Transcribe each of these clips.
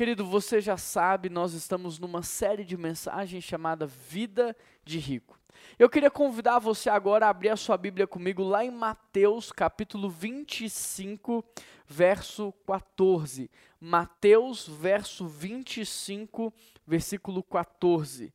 Querido, você já sabe, nós estamos numa série de mensagens chamada Vida de Rico. Eu queria convidar você agora a abrir a sua Bíblia comigo lá em Mateus, capítulo 25, verso 14. Mateus, verso 25, versículo 14.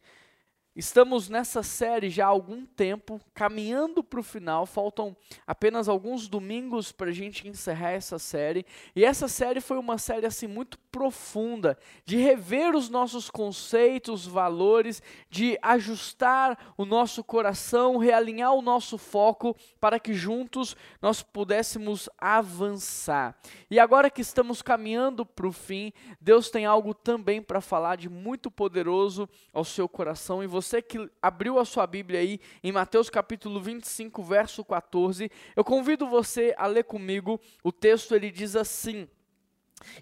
Estamos nessa série já há algum tempo, caminhando para o final, faltam apenas alguns domingos para a gente encerrar essa série. E essa série foi uma série assim muito profunda, de rever os nossos conceitos, valores, de ajustar o nosso coração, realinhar o nosso foco para que juntos nós pudéssemos avançar. E agora que estamos caminhando para o fim, Deus tem algo também para falar de muito poderoso ao seu coração e você que abriu a sua Bíblia aí em Mateus capítulo 25, verso 14, eu convido você a ler comigo. O texto ele diz assim: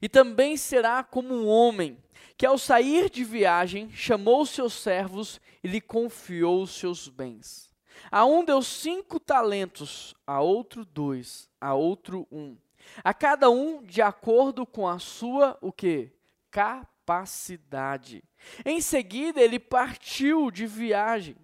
E também será como um homem que ao sair de viagem chamou seus servos e lhe confiou os seus bens. A um deu cinco talentos, a outro dois, a outro um. A cada um de acordo com a sua o que? Capacidade. Em seguida, ele partiu de viagem.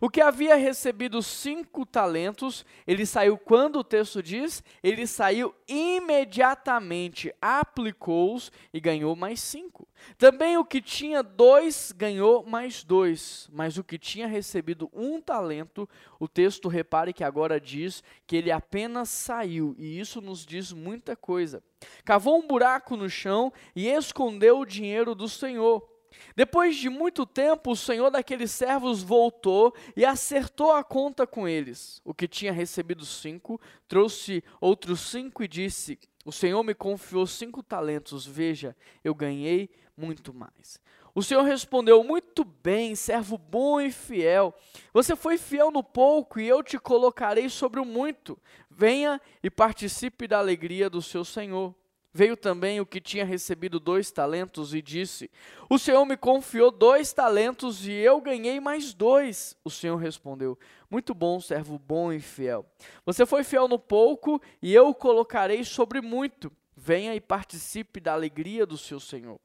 O que havia recebido cinco talentos, ele saiu quando o texto diz? Ele saiu imediatamente, aplicou-os e ganhou mais cinco. Também o que tinha dois ganhou mais dois, mas o que tinha recebido um talento, o texto repare que agora diz que ele apenas saiu, e isso nos diz muita coisa. Cavou um buraco no chão e escondeu o dinheiro do Senhor. Depois de muito tempo, o senhor daqueles servos voltou e acertou a conta com eles. O que tinha recebido cinco, trouxe outros cinco e disse: O senhor me confiou cinco talentos, veja, eu ganhei muito mais. O senhor respondeu: Muito bem, servo bom e fiel. Você foi fiel no pouco e eu te colocarei sobre o muito. Venha e participe da alegria do seu senhor. Veio também o que tinha recebido dois talentos e disse: O Senhor me confiou dois talentos e eu ganhei mais dois. O Senhor respondeu: Muito bom, servo bom e fiel. Você foi fiel no pouco e eu o colocarei sobre muito. Venha e participe da alegria do seu Senhor.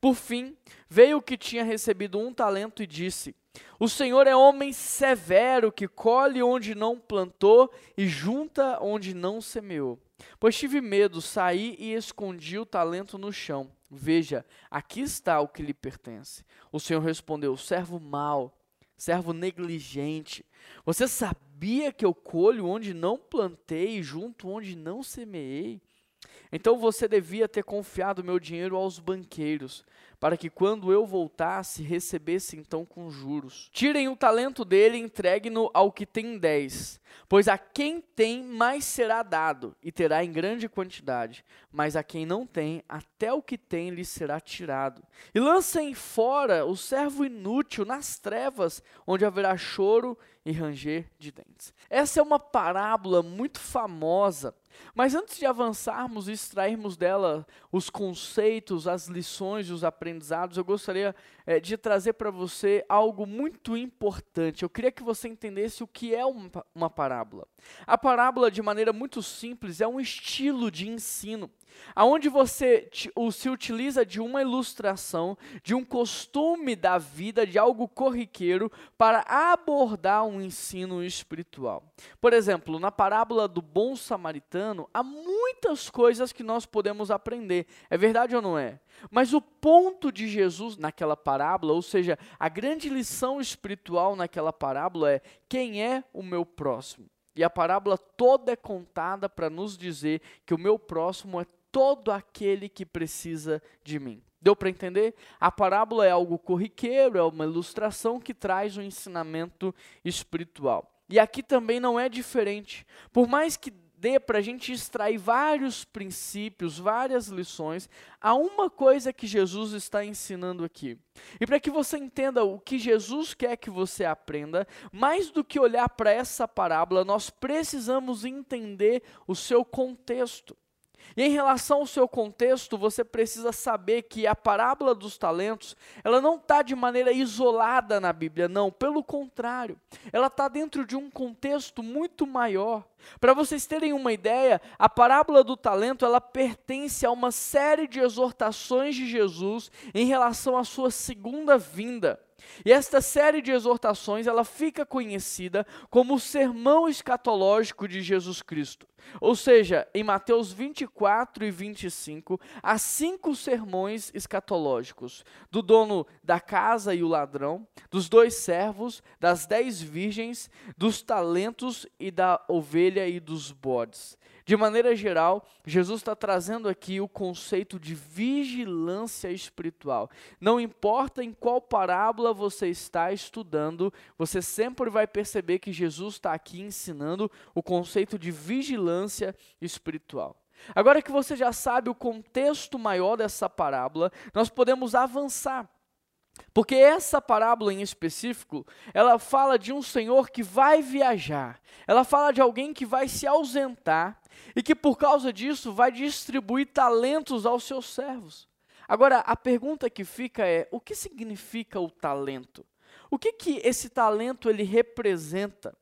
Por fim, veio o que tinha recebido um talento e disse: O Senhor é homem severo que colhe onde não plantou e junta onde não semeou. Pois tive medo, saí e escondi o talento no chão. Veja, aqui está o que lhe pertence. O Senhor respondeu: servo mau, servo negligente. Você sabia que eu colho onde não plantei e junto onde não semeei? Então você devia ter confiado meu dinheiro aos banqueiros, para que quando eu voltasse, recebesse então com juros. Tirem o talento dele e entregue-no ao que tem dez, pois a quem tem mais será dado, e terá em grande quantidade, mas a quem não tem, até o que tem lhe será tirado. E lancem fora o servo inútil nas trevas, onde haverá choro e ranger de dentes. Essa é uma parábola muito famosa mas antes de avançarmos e extrairmos dela os conceitos, as lições e os aprendizados, eu gostaria é, de trazer para você algo muito importante. Eu queria que você entendesse o que é uma, uma parábola. A parábola, de maneira muito simples, é um estilo de ensino aonde você se utiliza de uma ilustração, de um costume da vida, de algo corriqueiro, para abordar um ensino espiritual. Por exemplo, na parábola do bom samaritano, há muitas coisas que nós podemos aprender. É verdade ou não é? Mas o ponto de Jesus naquela parábola, ou seja, a grande lição espiritual naquela parábola é: quem é o meu próximo? E a parábola toda é contada para nos dizer que o meu próximo é todo aquele que precisa de mim. Deu para entender? A parábola é algo corriqueiro, é uma ilustração que traz um ensinamento espiritual. E aqui também não é diferente. Por mais que dê para a gente extrair vários princípios, várias lições, há uma coisa que Jesus está ensinando aqui. E para que você entenda o que Jesus quer que você aprenda, mais do que olhar para essa parábola, nós precisamos entender o seu contexto. E em relação ao seu contexto, você precisa saber que a parábola dos talentos, ela não está de maneira isolada na Bíblia, não. Pelo contrário, ela está dentro de um contexto muito maior. Para vocês terem uma ideia, a parábola do talento, ela pertence a uma série de exortações de Jesus em relação à sua segunda vinda. E esta série de exortações, ela fica conhecida como o sermão escatológico de Jesus Cristo. Ou seja, em Mateus 24 e 25, há cinco sermões escatológicos: do dono da casa e o ladrão, dos dois servos, das dez virgens, dos talentos e da ovelha e dos bodes. De maneira geral, Jesus está trazendo aqui o conceito de vigilância espiritual. Não importa em qual parábola você está estudando, você sempre vai perceber que Jesus está aqui ensinando o conceito de vigilância espiritual. Agora que você já sabe o contexto maior dessa parábola, nós podemos avançar. Porque essa parábola em específico, ela fala de um senhor que vai viajar. Ela fala de alguém que vai se ausentar e que por causa disso vai distribuir talentos aos seus servos. Agora, a pergunta que fica é: o que significa o talento? O que que esse talento ele representa?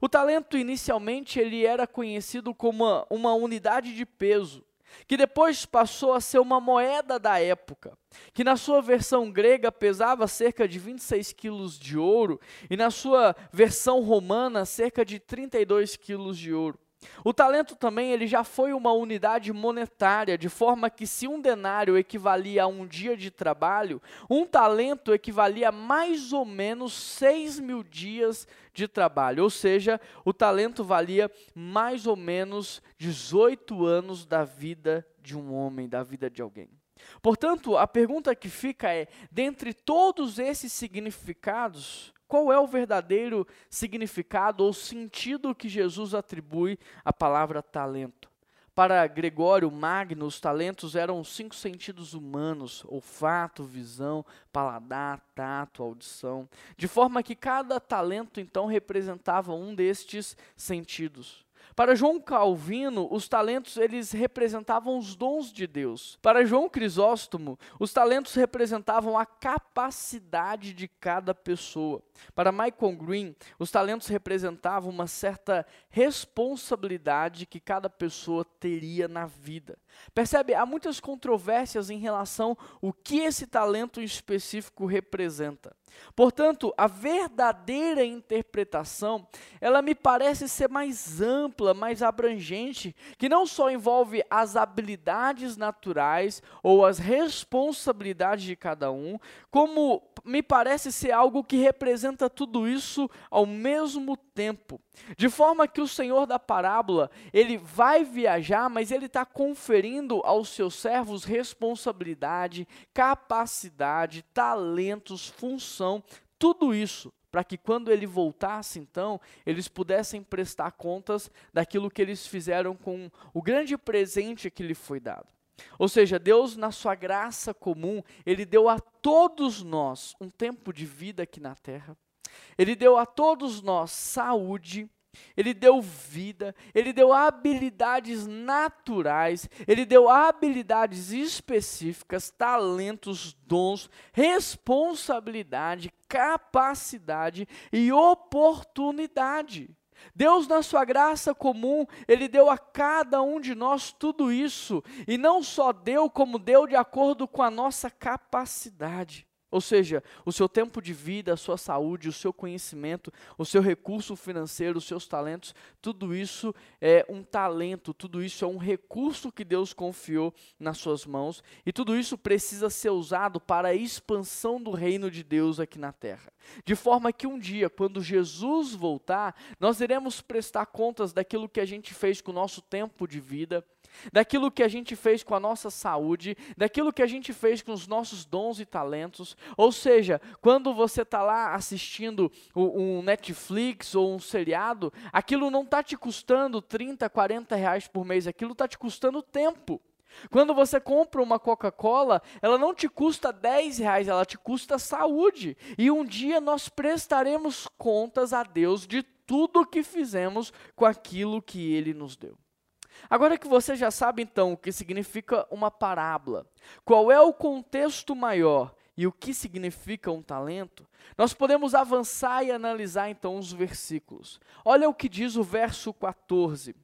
O talento inicialmente ele era conhecido como uma, uma unidade de peso, que depois passou a ser uma moeda da época, que na sua versão grega pesava cerca de 26 quilos de ouro e na sua versão romana cerca de 32 quilos de ouro. O talento também ele já foi uma unidade monetária, de forma que se um denário equivalia a um dia de trabalho, um talento equivalia a mais ou menos 6 mil dias de trabalho. Ou seja, o talento valia mais ou menos 18 anos da vida de um homem, da vida de alguém. Portanto, a pergunta que fica é: dentre todos esses significados, qual é o verdadeiro significado ou sentido que Jesus atribui à palavra talento? Para Gregório Magno, os talentos eram cinco sentidos humanos: olfato, visão, paladar, tato, audição. De forma que cada talento então representava um destes sentidos. Para João Calvino, os talentos eles representavam os dons de Deus. Para João Crisóstomo, os talentos representavam a capacidade de cada pessoa. Para Michael Green, os talentos representavam uma certa responsabilidade que cada pessoa teria na vida. Percebe? Há muitas controvérsias em relação ao que esse talento específico representa. Portanto, a verdadeira interpretação, ela me parece ser mais ampla, mais abrangente, que não só envolve as habilidades naturais ou as responsabilidades de cada um, como me parece ser algo que representa tudo isso ao mesmo tempo. De forma que o Senhor da parábola, ele vai viajar, mas ele está conferindo aos seus servos responsabilidade, capacidade, talentos, função, tudo isso para que quando ele voltasse, então, eles pudessem prestar contas daquilo que eles fizeram com o grande presente que lhe foi dado. Ou seja, Deus, na sua graça comum, Ele deu a todos nós um tempo de vida aqui na terra, Ele deu a todos nós saúde, ele deu vida, ele deu habilidades naturais, ele deu habilidades específicas, talentos, dons, responsabilidade, capacidade e oportunidade. Deus, na sua graça comum, Ele deu a cada um de nós tudo isso, e não só deu, como deu de acordo com a nossa capacidade. Ou seja, o seu tempo de vida, a sua saúde, o seu conhecimento, o seu recurso financeiro, os seus talentos, tudo isso é um talento, tudo isso é um recurso que Deus confiou nas suas mãos e tudo isso precisa ser usado para a expansão do reino de Deus aqui na terra. De forma que um dia, quando Jesus voltar, nós iremos prestar contas daquilo que a gente fez com o nosso tempo de vida, daquilo que a gente fez com a nossa saúde, daquilo que a gente fez com os nossos dons e talentos. Ou seja, quando você está lá assistindo um Netflix ou um seriado, aquilo não está te custando 30, 40 reais por mês, aquilo está te custando tempo. Quando você compra uma Coca-Cola, ela não te custa 10 reais, ela te custa saúde. E um dia nós prestaremos contas a Deus de tudo que fizemos com aquilo que Ele nos deu. Agora que você já sabe então o que significa uma parábola, qual é o contexto maior e o que significa um talento, nós podemos avançar e analisar então os versículos. Olha o que diz o verso 14.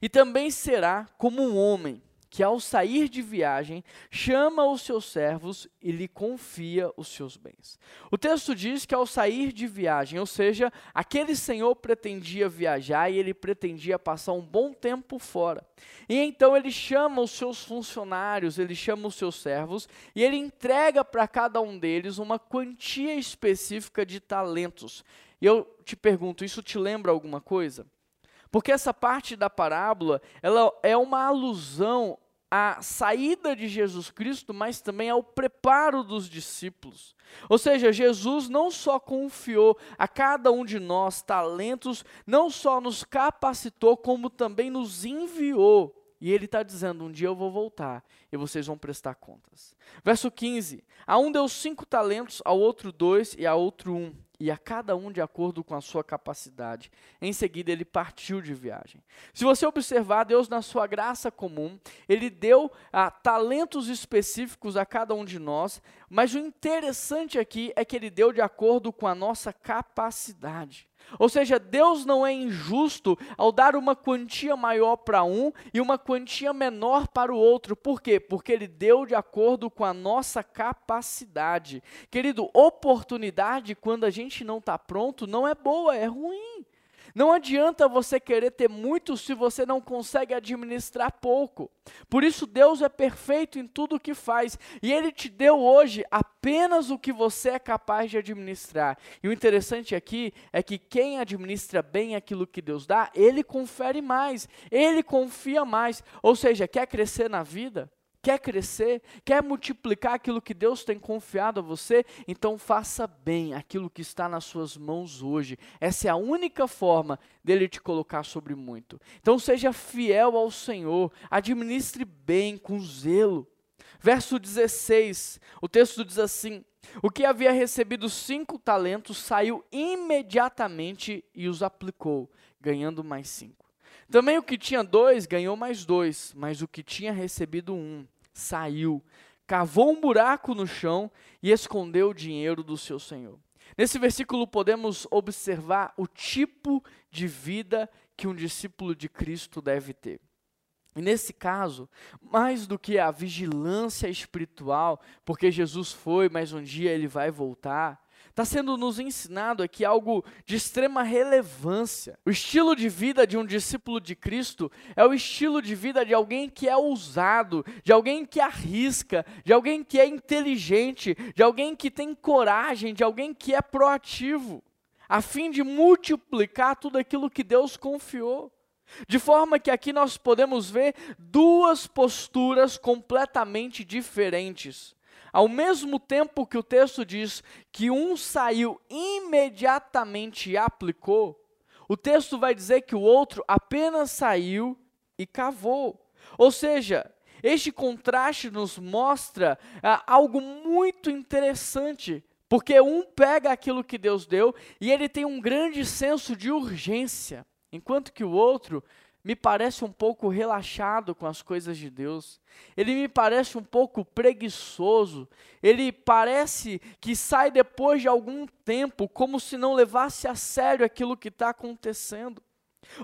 E também será como um homem que ao sair de viagem chama os seus servos e lhe confia os seus bens. O texto diz que ao sair de viagem, ou seja, aquele senhor pretendia viajar e ele pretendia passar um bom tempo fora. E então ele chama os seus funcionários, ele chama os seus servos e ele entrega para cada um deles uma quantia específica de talentos. E eu te pergunto, isso te lembra alguma coisa? Porque essa parte da parábola, ela é uma alusão a saída de Jesus Cristo, mas também ao preparo dos discípulos. Ou seja, Jesus não só confiou a cada um de nós talentos, não só nos capacitou, como também nos enviou. E ele está dizendo: um dia eu vou voltar e vocês vão prestar contas. Verso 15: A um deu cinco talentos, ao outro dois e a outro um e a cada um de acordo com a sua capacidade. Em seguida, ele partiu de viagem. Se você observar, Deus, na sua graça comum, ele deu ah, talentos específicos a cada um de nós, mas o interessante aqui é que ele deu de acordo com a nossa capacidade. Ou seja, Deus não é injusto ao dar uma quantia maior para um e uma quantia menor para o outro. Por quê? Porque Ele deu de acordo com a nossa capacidade. Querido, oportunidade quando a gente não está pronto não é boa, é ruim. Não adianta você querer ter muito se você não consegue administrar pouco. Por isso, Deus é perfeito em tudo o que faz. E Ele te deu hoje apenas o que você é capaz de administrar. E o interessante aqui é que quem administra bem aquilo que Deus dá, Ele confere mais, Ele confia mais. Ou seja, quer crescer na vida? Quer crescer? Quer multiplicar aquilo que Deus tem confiado a você? Então faça bem aquilo que está nas suas mãos hoje. Essa é a única forma dele te colocar sobre muito. Então seja fiel ao Senhor, administre bem, com zelo. Verso 16, o texto diz assim: O que havia recebido cinco talentos saiu imediatamente e os aplicou, ganhando mais cinco. Também o que tinha dois ganhou mais dois, mas o que tinha recebido um saiu, cavou um buraco no chão e escondeu o dinheiro do seu senhor. Nesse versículo podemos observar o tipo de vida que um discípulo de Cristo deve ter. E nesse caso, mais do que a vigilância espiritual, porque Jesus foi, mas um dia ele vai voltar, Está sendo nos ensinado aqui algo de extrema relevância. O estilo de vida de um discípulo de Cristo é o estilo de vida de alguém que é ousado, de alguém que arrisca, de alguém que é inteligente, de alguém que tem coragem, de alguém que é proativo, a fim de multiplicar tudo aquilo que Deus confiou. De forma que aqui nós podemos ver duas posturas completamente diferentes. Ao mesmo tempo que o texto diz que um saiu imediatamente e aplicou, o texto vai dizer que o outro apenas saiu e cavou. Ou seja, este contraste nos mostra ah, algo muito interessante, porque um pega aquilo que Deus deu e ele tem um grande senso de urgência, enquanto que o outro me parece um pouco relaxado com as coisas de Deus. Ele me parece um pouco preguiçoso. Ele parece que sai depois de algum tempo, como se não levasse a sério aquilo que está acontecendo.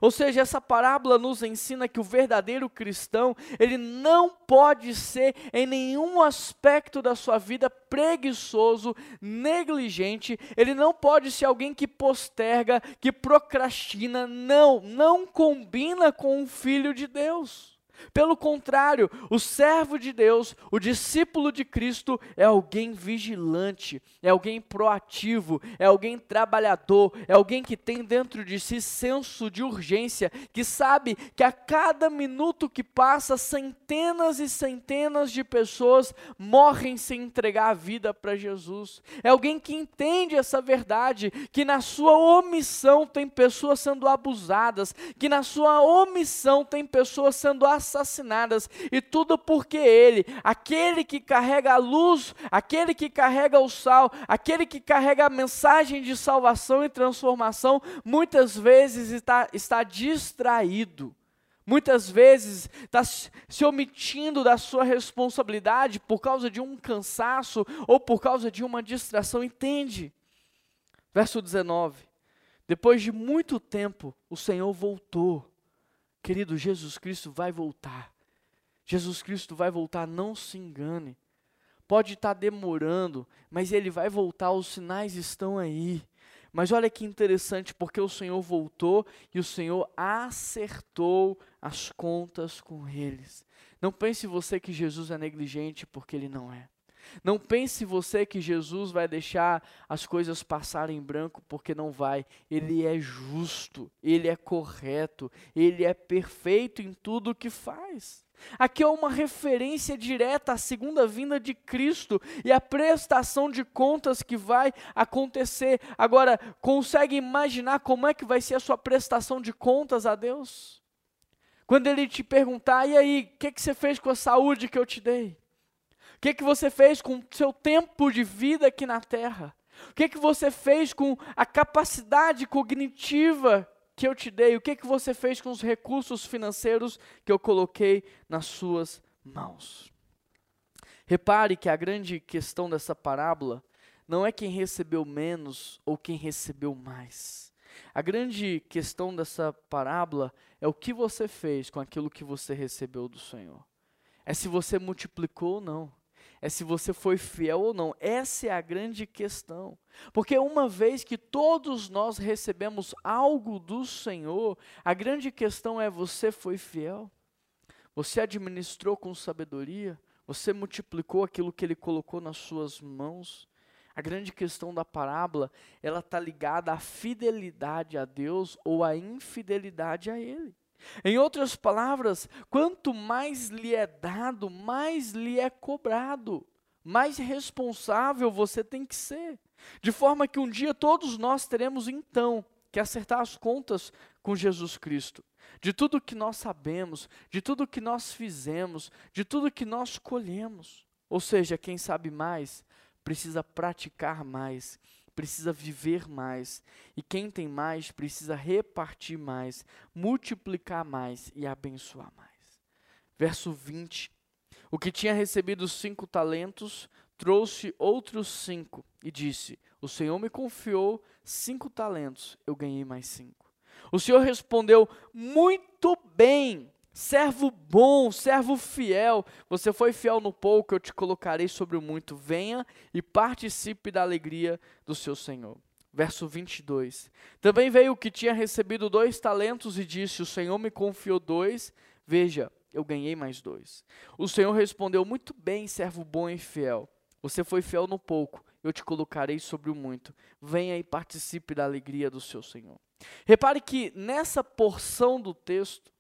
Ou seja, essa parábola nos ensina que o verdadeiro cristão, ele não pode ser em nenhum aspecto da sua vida preguiçoso, negligente, ele não pode ser alguém que posterga, que procrastina, não, não combina com o filho de Deus. Pelo contrário, o servo de Deus, o discípulo de Cristo, é alguém vigilante, é alguém proativo, é alguém trabalhador, é alguém que tem dentro de si senso de urgência, que sabe que a cada minuto que passa, centenas e centenas de pessoas morrem sem entregar a vida para Jesus. É alguém que entende essa verdade, que na sua omissão tem pessoas sendo abusadas, que na sua omissão tem pessoas sendo assassinadas assassinadas, e tudo porque Ele, aquele que carrega a luz, aquele que carrega o sal, aquele que carrega a mensagem de salvação e transformação, muitas vezes está, está distraído. Muitas vezes está se omitindo da sua responsabilidade por causa de um cansaço ou por causa de uma distração. Entende? Verso 19. Depois de muito tempo, o Senhor voltou. Querido, Jesus Cristo vai voltar. Jesus Cristo vai voltar, não se engane. Pode estar tá demorando, mas ele vai voltar, os sinais estão aí. Mas olha que interessante, porque o Senhor voltou e o Senhor acertou as contas com eles. Não pense você que Jesus é negligente, porque ele não é. Não pense você que Jesus vai deixar as coisas passarem em branco, porque não vai. Ele é justo, ele é correto, ele é perfeito em tudo o que faz. Aqui é uma referência direta à segunda vinda de Cristo e à prestação de contas que vai acontecer. Agora, consegue imaginar como é que vai ser a sua prestação de contas a Deus? Quando Ele te perguntar, e aí, o que, que você fez com a saúde que eu te dei? Que, que você fez com o seu tempo de vida aqui na terra? O que, que você fez com a capacidade cognitiva que eu te dei, o que, que você fez com os recursos financeiros que eu coloquei nas suas mãos? Repare que a grande questão dessa parábola não é quem recebeu menos ou quem recebeu mais. A grande questão dessa parábola é o que você fez com aquilo que você recebeu do Senhor. É se você multiplicou ou não é se você foi fiel ou não. Essa é a grande questão. Porque uma vez que todos nós recebemos algo do Senhor, a grande questão é: você foi fiel? Você administrou com sabedoria? Você multiplicou aquilo que Ele colocou nas suas mãos? A grande questão da parábola, ela está ligada à fidelidade a Deus ou à infidelidade a Ele. Em outras palavras, quanto mais lhe é dado, mais lhe é cobrado. Mais responsável você tem que ser. De forma que um dia todos nós teremos então que acertar as contas com Jesus Cristo. De tudo que nós sabemos, de tudo que nós fizemos, de tudo que nós colhemos. Ou seja, quem sabe mais precisa praticar mais precisa viver mais. E quem tem mais precisa repartir mais, multiplicar mais e abençoar mais. Verso 20: O que tinha recebido cinco talentos trouxe outros cinco e disse: O Senhor me confiou cinco talentos, eu ganhei mais cinco. O Senhor respondeu: Muito bem Servo bom, servo fiel, você foi fiel no pouco, eu te colocarei sobre o muito. Venha e participe da alegria do seu Senhor. Verso 22. Também veio o que tinha recebido dois talentos e disse: O Senhor me confiou dois, veja, eu ganhei mais dois. O Senhor respondeu: Muito bem, servo bom e fiel. Você foi fiel no pouco, eu te colocarei sobre o muito. Venha e participe da alegria do seu Senhor. Repare que nessa porção do texto,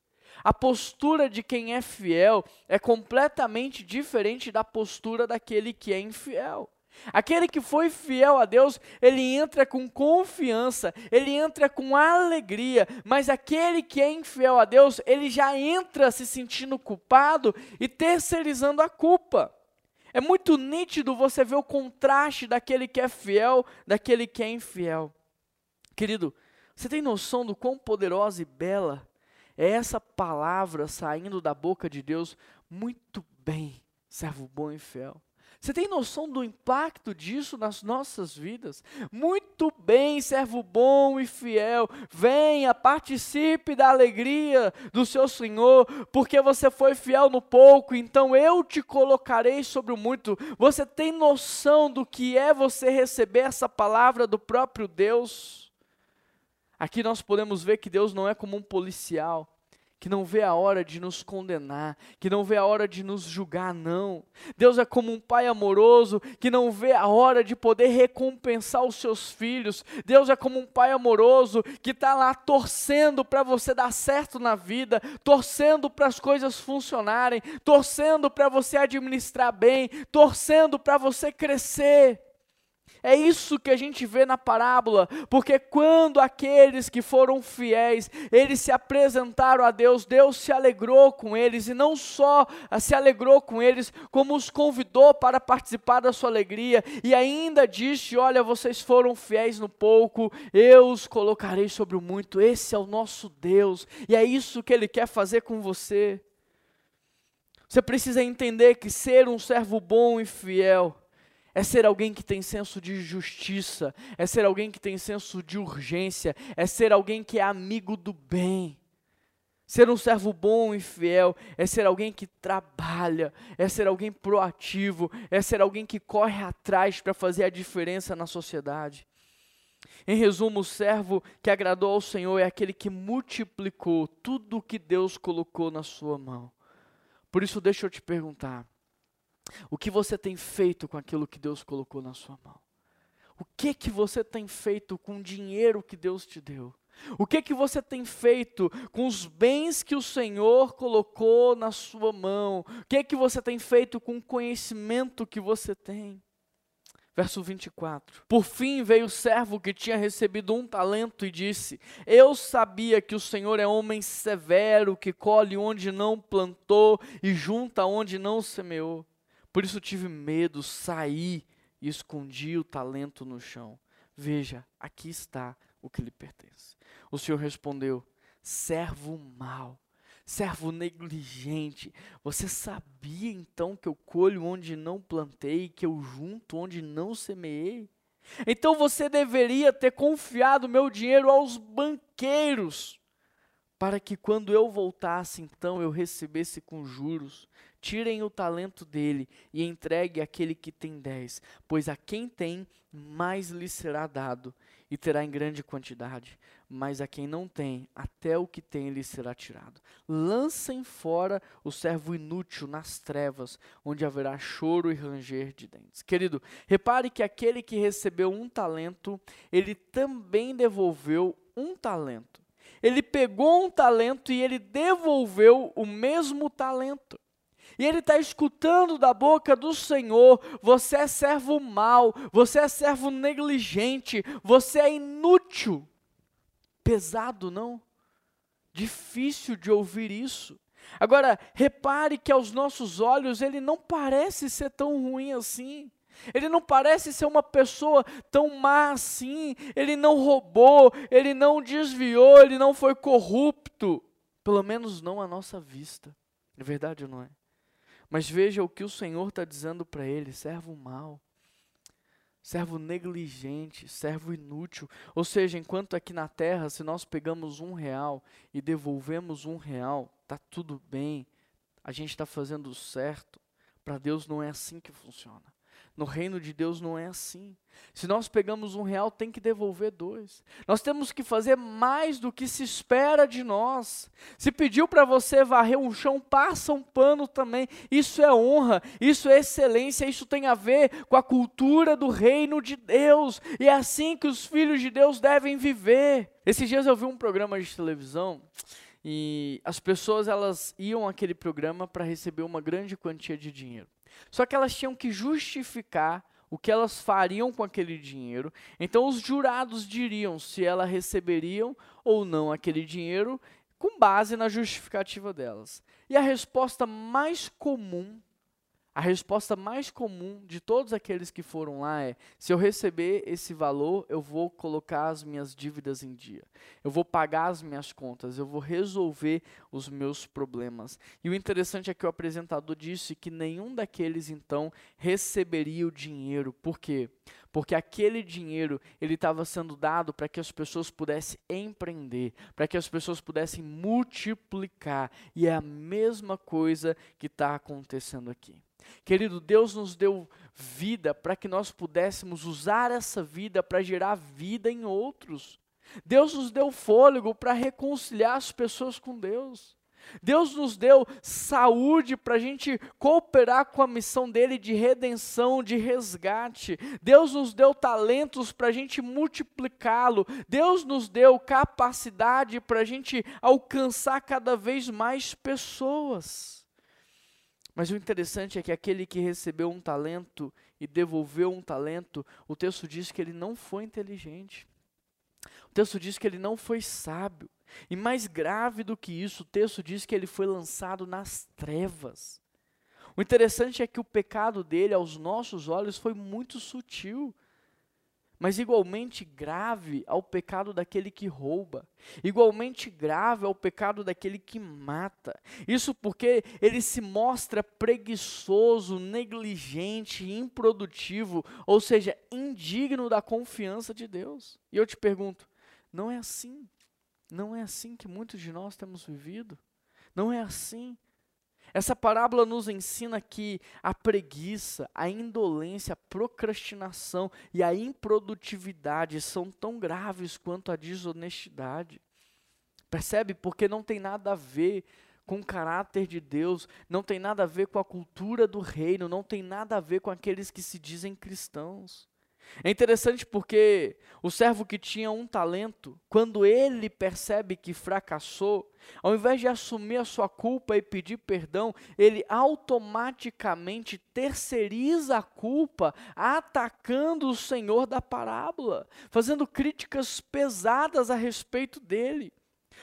a postura de quem é fiel é completamente diferente da postura daquele que é infiel. Aquele que foi fiel a Deus, ele entra com confiança, ele entra com alegria, mas aquele que é infiel a Deus, ele já entra se sentindo culpado e terceirizando a culpa. É muito nítido você ver o contraste daquele que é fiel, daquele que é infiel. Querido, você tem noção do quão poderosa e bela é essa palavra saindo da boca de Deus, muito bem, servo bom e fiel. Você tem noção do impacto disso nas nossas vidas? Muito bem, servo bom e fiel. Venha, participe da alegria do seu Senhor, porque você foi fiel no pouco, então eu te colocarei sobre o muito. Você tem noção do que é você receber essa palavra do próprio Deus? Aqui nós podemos ver que Deus não é como um policial, que não vê a hora de nos condenar, que não vê a hora de nos julgar, não. Deus é como um pai amoroso que não vê a hora de poder recompensar os seus filhos. Deus é como um pai amoroso que está lá torcendo para você dar certo na vida, torcendo para as coisas funcionarem, torcendo para você administrar bem, torcendo para você crescer. É isso que a gente vê na parábola, porque quando aqueles que foram fiéis, eles se apresentaram a Deus, Deus se alegrou com eles e não só se alegrou com eles, como os convidou para participar da sua alegria e ainda disse: Olha, vocês foram fiéis no pouco, eu os colocarei sobre o muito. Esse é o nosso Deus e é isso que ele quer fazer com você. Você precisa entender que ser um servo bom e fiel é ser alguém que tem senso de justiça, é ser alguém que tem senso de urgência, é ser alguém que é amigo do bem. Ser um servo bom e fiel é ser alguém que trabalha, é ser alguém proativo, é ser alguém que corre atrás para fazer a diferença na sociedade. Em resumo, o servo que agradou ao Senhor é aquele que multiplicou tudo o que Deus colocou na sua mão. Por isso, deixa eu te perguntar: o que você tem feito com aquilo que Deus colocou na sua mão? O que que você tem feito com o dinheiro que Deus te deu? O que que você tem feito com os bens que o Senhor colocou na sua mão? O que que você tem feito com o conhecimento que você tem? Verso 24. Por fim veio o servo que tinha recebido um talento e disse: Eu sabia que o Senhor é homem severo, que colhe onde não plantou e junta onde não semeou. Por isso tive medo, saí e escondi o talento no chão. Veja, aqui está o que lhe pertence. O Senhor respondeu: servo mau, servo negligente. Você sabia então que eu colho onde não plantei, que eu junto onde não semeei? Então você deveria ter confiado meu dinheiro aos banqueiros, para que quando eu voltasse, então eu recebesse com juros. Tirem o talento dele e entregue aquele que tem dez, pois a quem tem, mais lhe será dado, e terá em grande quantidade. Mas a quem não tem, até o que tem lhe será tirado. Lancem fora o servo inútil nas trevas, onde haverá choro e ranger de dentes. Querido, repare que aquele que recebeu um talento, ele também devolveu um talento. Ele pegou um talento e ele devolveu o mesmo talento. E ele está escutando da boca do Senhor: você é servo mau, você é servo negligente, você é inútil. Pesado, não? Difícil de ouvir isso. Agora, repare que aos nossos olhos ele não parece ser tão ruim assim. Ele não parece ser uma pessoa tão má assim. Ele não roubou, ele não desviou, ele não foi corrupto. Pelo menos não à nossa vista. É verdade ou não é? Mas veja o que o Senhor está dizendo para ele: servo mau, servo negligente, servo inútil. Ou seja, enquanto aqui na terra, se nós pegamos um real e devolvemos um real, está tudo bem, a gente está fazendo certo. Para Deus não é assim que funciona. No reino de Deus não é assim. Se nós pegamos um real, tem que devolver dois. Nós temos que fazer mais do que se espera de nós. Se pediu para você varrer um chão, passa um pano também. Isso é honra, isso é excelência, isso tem a ver com a cultura do reino de Deus. E é assim que os filhos de Deus devem viver. Esses dias eu vi um programa de televisão e as pessoas elas iam àquele programa para receber uma grande quantia de dinheiro. Só que elas tinham que justificar o que elas fariam com aquele dinheiro. Então os jurados diriam se elas receberiam ou não aquele dinheiro com base na justificativa delas. E a resposta mais comum a resposta mais comum de todos aqueles que foram lá é: se eu receber esse valor, eu vou colocar as minhas dívidas em dia, eu vou pagar as minhas contas, eu vou resolver os meus problemas. E o interessante é que o apresentador disse que nenhum daqueles então receberia o dinheiro. Por quê? Porque aquele dinheiro ele estava sendo dado para que as pessoas pudessem empreender, para que as pessoas pudessem multiplicar. E é a mesma coisa que está acontecendo aqui. Querido, Deus nos deu vida para que nós pudéssemos usar essa vida para gerar vida em outros. Deus nos deu fôlego para reconciliar as pessoas com Deus. Deus nos deu saúde para a gente cooperar com a missão dele de redenção, de resgate. Deus nos deu talentos para a gente multiplicá-lo. Deus nos deu capacidade para a gente alcançar cada vez mais pessoas. Mas o interessante é que aquele que recebeu um talento e devolveu um talento, o texto diz que ele não foi inteligente. O texto diz que ele não foi sábio. E mais grave do que isso, o texto diz que ele foi lançado nas trevas. O interessante é que o pecado dele, aos nossos olhos, foi muito sutil mas igualmente grave ao pecado daquele que rouba, igualmente grave ao pecado daquele que mata. Isso porque ele se mostra preguiçoso, negligente, improdutivo, ou seja, indigno da confiança de Deus. E eu te pergunto, não é assim? Não é assim que muitos de nós temos vivido? Não é assim? Essa parábola nos ensina que a preguiça, a indolência, a procrastinação e a improdutividade são tão graves quanto a desonestidade. Percebe? Porque não tem nada a ver com o caráter de Deus, não tem nada a ver com a cultura do reino, não tem nada a ver com aqueles que se dizem cristãos. É interessante porque o servo que tinha um talento, quando ele percebe que fracassou, ao invés de assumir a sua culpa e pedir perdão, ele automaticamente terceiriza a culpa, atacando o Senhor da parábola, fazendo críticas pesadas a respeito dele.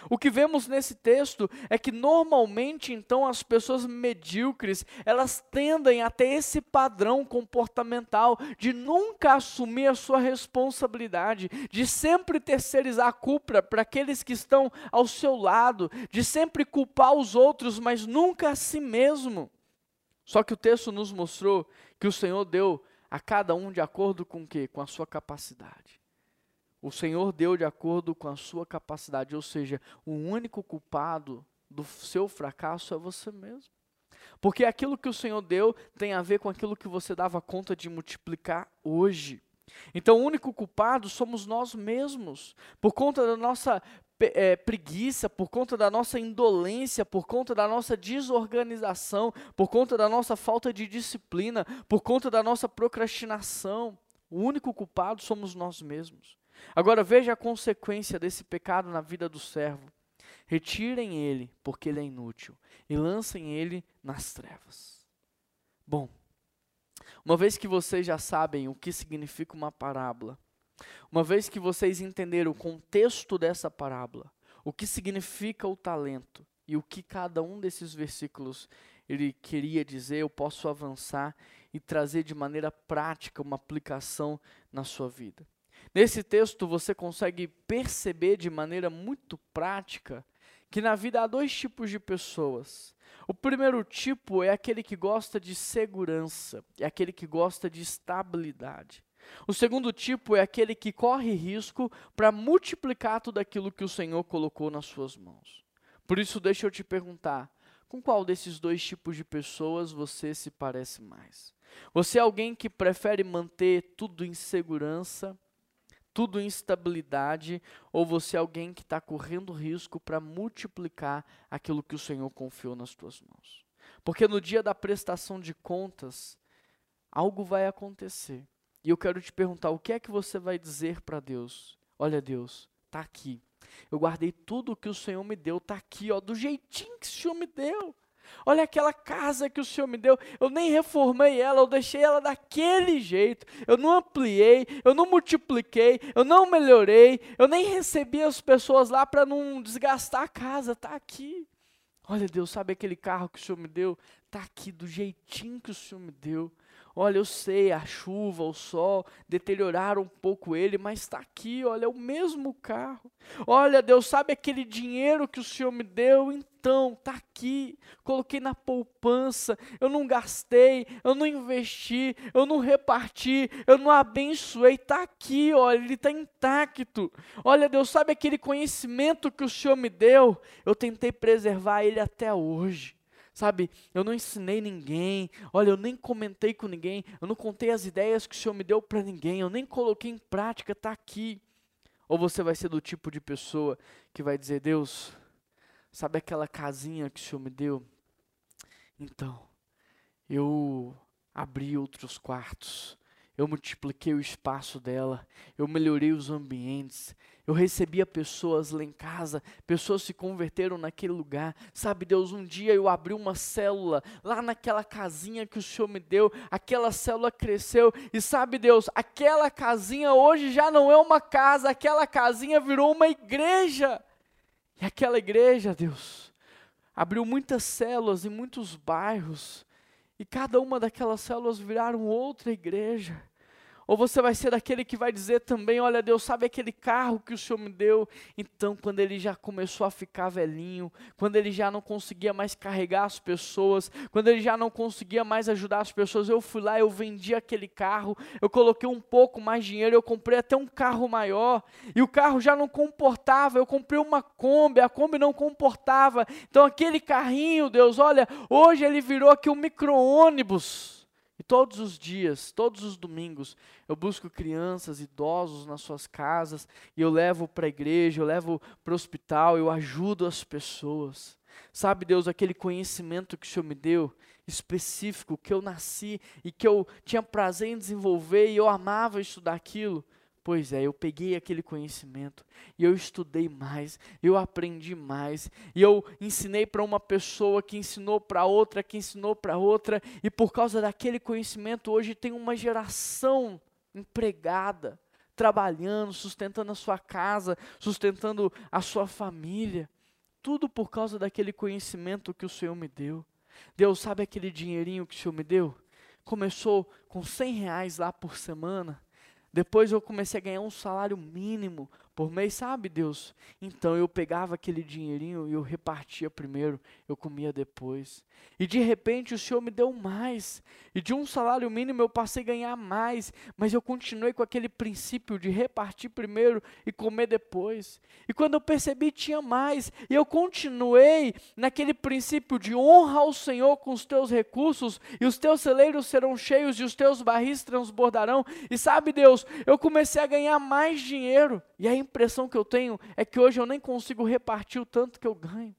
O que vemos nesse texto é que normalmente então as pessoas medíocres, elas tendem a ter esse padrão comportamental de nunca assumir a sua responsabilidade, de sempre terceirizar a culpa para aqueles que estão ao seu lado, de sempre culpar os outros, mas nunca a si mesmo. Só que o texto nos mostrou que o Senhor deu a cada um de acordo com o quê? Com a sua capacidade. O Senhor deu de acordo com a sua capacidade, ou seja, o único culpado do seu fracasso é você mesmo. Porque aquilo que o Senhor deu tem a ver com aquilo que você dava conta de multiplicar hoje. Então, o único culpado somos nós mesmos, por conta da nossa é, preguiça, por conta da nossa indolência, por conta da nossa desorganização, por conta da nossa falta de disciplina, por conta da nossa procrastinação. O único culpado somos nós mesmos. Agora veja a consequência desse pecado na vida do servo. Retirem ele, porque ele é inútil, e lancem ele nas trevas. Bom, uma vez que vocês já sabem o que significa uma parábola, uma vez que vocês entenderam o contexto dessa parábola, o que significa o talento e o que cada um desses versículos ele queria dizer, eu posso avançar e trazer de maneira prática uma aplicação na sua vida. Nesse texto você consegue perceber de maneira muito prática que na vida há dois tipos de pessoas. O primeiro tipo é aquele que gosta de segurança, é aquele que gosta de estabilidade. O segundo tipo é aquele que corre risco para multiplicar tudo aquilo que o Senhor colocou nas suas mãos. Por isso, deixa eu te perguntar: com qual desses dois tipos de pessoas você se parece mais? Você é alguém que prefere manter tudo em segurança? Tudo instabilidade, ou você é alguém que está correndo risco para multiplicar aquilo que o Senhor confiou nas tuas mãos. Porque no dia da prestação de contas, algo vai acontecer. E eu quero te perguntar: o que é que você vai dizer para Deus? Olha, Deus, está aqui. Eu guardei tudo o que o Senhor me deu, está aqui, ó, do jeitinho que o Senhor me deu. Olha aquela casa que o Senhor me deu, eu nem reformei ela, eu deixei ela daquele jeito. Eu não ampliei, eu não multipliquei, eu não melhorei, eu nem recebi as pessoas lá para não desgastar a casa, tá aqui. Olha, Deus, sabe aquele carro que o Senhor me deu? Tá aqui do jeitinho que o Senhor me deu. Olha, eu sei, a chuva, o sol deterioraram um pouco ele, mas está aqui, olha, é o mesmo carro. Olha, Deus, sabe aquele dinheiro que o Senhor me deu? Então, está aqui, coloquei na poupança, eu não gastei, eu não investi, eu não reparti, eu não abençoei, está aqui, olha, ele está intacto. Olha, Deus, sabe aquele conhecimento que o Senhor me deu? Eu tentei preservar ele até hoje. Sabe, eu não ensinei ninguém, olha, eu nem comentei com ninguém, eu não contei as ideias que o Senhor me deu para ninguém, eu nem coloquei em prática, está aqui. Ou você vai ser do tipo de pessoa que vai dizer: Deus, sabe aquela casinha que o Senhor me deu? Então, eu abri outros quartos, eu multipliquei o espaço dela, eu melhorei os ambientes, eu recebia pessoas lá em casa, pessoas se converteram naquele lugar. Sabe, Deus, um dia eu abri uma célula lá naquela casinha que o Senhor me deu, aquela célula cresceu, e sabe, Deus, aquela casinha hoje já não é uma casa, aquela casinha virou uma igreja. E aquela igreja, Deus, abriu muitas células em muitos bairros, e cada uma daquelas células viraram outra igreja. Ou você vai ser daquele que vai dizer também: Olha, Deus, sabe aquele carro que o Senhor me deu? Então, quando ele já começou a ficar velhinho, quando ele já não conseguia mais carregar as pessoas, quando ele já não conseguia mais ajudar as pessoas, eu fui lá, eu vendi aquele carro, eu coloquei um pouco mais dinheiro, eu comprei até um carro maior, e o carro já não comportava, eu comprei uma Kombi, a Kombi não comportava. Então, aquele carrinho, Deus, olha, hoje ele virou aqui um micro-ônibus. Todos os dias, todos os domingos, eu busco crianças, idosos nas suas casas, e eu levo para a igreja, eu levo para o hospital, eu ajudo as pessoas. Sabe, Deus, aquele conhecimento que o Senhor me deu, específico, que eu nasci e que eu tinha prazer em desenvolver e eu amava estudar aquilo, Pois é, eu peguei aquele conhecimento e eu estudei mais, eu aprendi mais, e eu ensinei para uma pessoa que ensinou para outra, que ensinou para outra, e por causa daquele conhecimento hoje tem uma geração empregada, trabalhando, sustentando a sua casa, sustentando a sua família. Tudo por causa daquele conhecimento que o Senhor me deu. Deus, sabe aquele dinheirinho que o Senhor me deu? Começou com 100 reais lá por semana depois eu comecei a ganhar um salário mínimo por mês, sabe, Deus? Então eu pegava aquele dinheirinho e eu repartia primeiro, eu comia depois. E de repente o Senhor me deu mais. E de um salário mínimo eu passei a ganhar mais, mas eu continuei com aquele princípio de repartir primeiro e comer depois. E quando eu percebi tinha mais, e eu continuei naquele princípio de honra ao Senhor com os teus recursos, e os teus celeiros serão cheios e os teus barris transbordarão. E sabe, Deus, eu comecei a ganhar mais dinheiro. E a impressão que eu tenho é que hoje eu nem consigo repartir o tanto que eu ganho.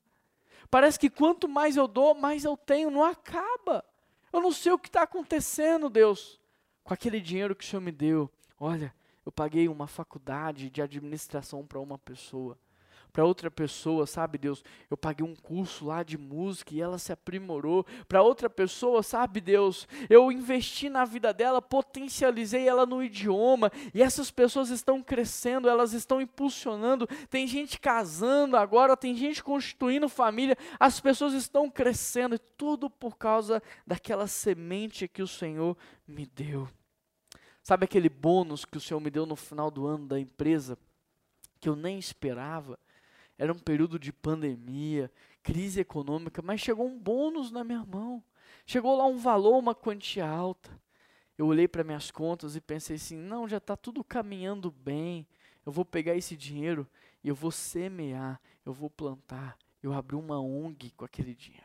Parece que quanto mais eu dou, mais eu tenho, não acaba. Eu não sei o que está acontecendo, Deus, com aquele dinheiro que o Senhor me deu. Olha, eu paguei uma faculdade de administração para uma pessoa para outra pessoa, sabe, Deus? Eu paguei um curso lá de música e ela se aprimorou. Para outra pessoa, sabe, Deus? Eu investi na vida dela, potencializei ela no idioma e essas pessoas estão crescendo, elas estão impulsionando. Tem gente casando agora, tem gente constituindo família, as pessoas estão crescendo, e tudo por causa daquela semente que o Senhor me deu. Sabe aquele bônus que o Senhor me deu no final do ano da empresa? Que eu nem esperava era um período de pandemia, crise econômica, mas chegou um bônus na minha mão. Chegou lá um valor, uma quantia alta. Eu olhei para minhas contas e pensei assim: não, já está tudo caminhando bem. Eu vou pegar esse dinheiro e eu vou semear, eu vou plantar. Eu abri uma ONG com aquele dinheiro.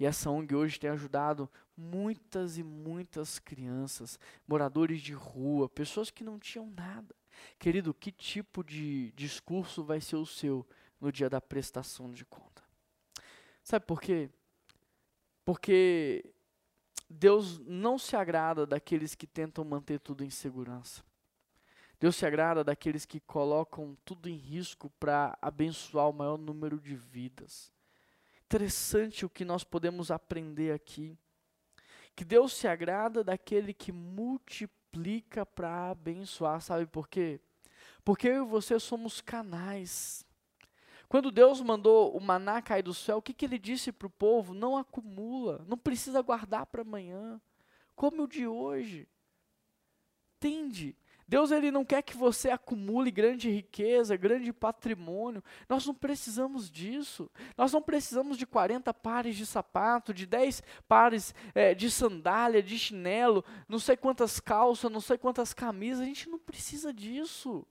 E essa ONG hoje tem ajudado muitas e muitas crianças, moradores de rua, pessoas que não tinham nada. Querido, que tipo de discurso vai ser o seu no dia da prestação de conta? Sabe por quê? Porque Deus não se agrada daqueles que tentam manter tudo em segurança. Deus se agrada daqueles que colocam tudo em risco para abençoar o maior número de vidas. Interessante o que nós podemos aprender aqui. Que Deus se agrada daquele que multiplica multiplica para abençoar, sabe por quê? Porque eu e você somos canais. Quando Deus mandou o maná cair do céu, o que, que ele disse para o povo? Não acumula, não precisa guardar para amanhã. Come o de hoje. Entende? Deus ele não quer que você acumule grande riqueza, grande patrimônio. Nós não precisamos disso. Nós não precisamos de 40 pares de sapato, de 10 pares é, de sandália, de chinelo, não sei quantas calças, não sei quantas camisas. A gente não precisa disso.